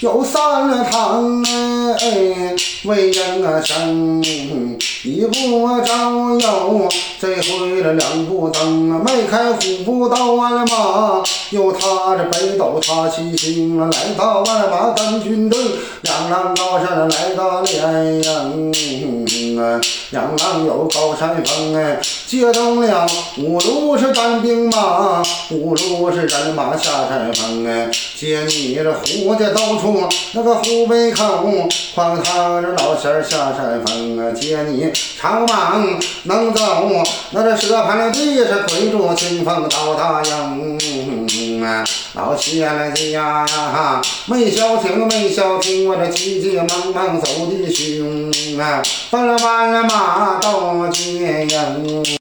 有三堂哎，为人啊生，一步照右，这回了两步蹬，迈开虎步到万马，又踏着北斗踏七星啊，来到万马干军队，两浪高山来到连营啊，两浪有高山峰哎，接动了五路是单兵马，五路是人马下山峰哎，接你这胡家到处那个湖北口，荒唐这老仙儿下山峰啊，接你长蟒能走，那这蛇盘了地是跪住清风到大营啊，老仙家呀，没消停没消停，我这急急忙忙走的凶啊，奔了万马到接营。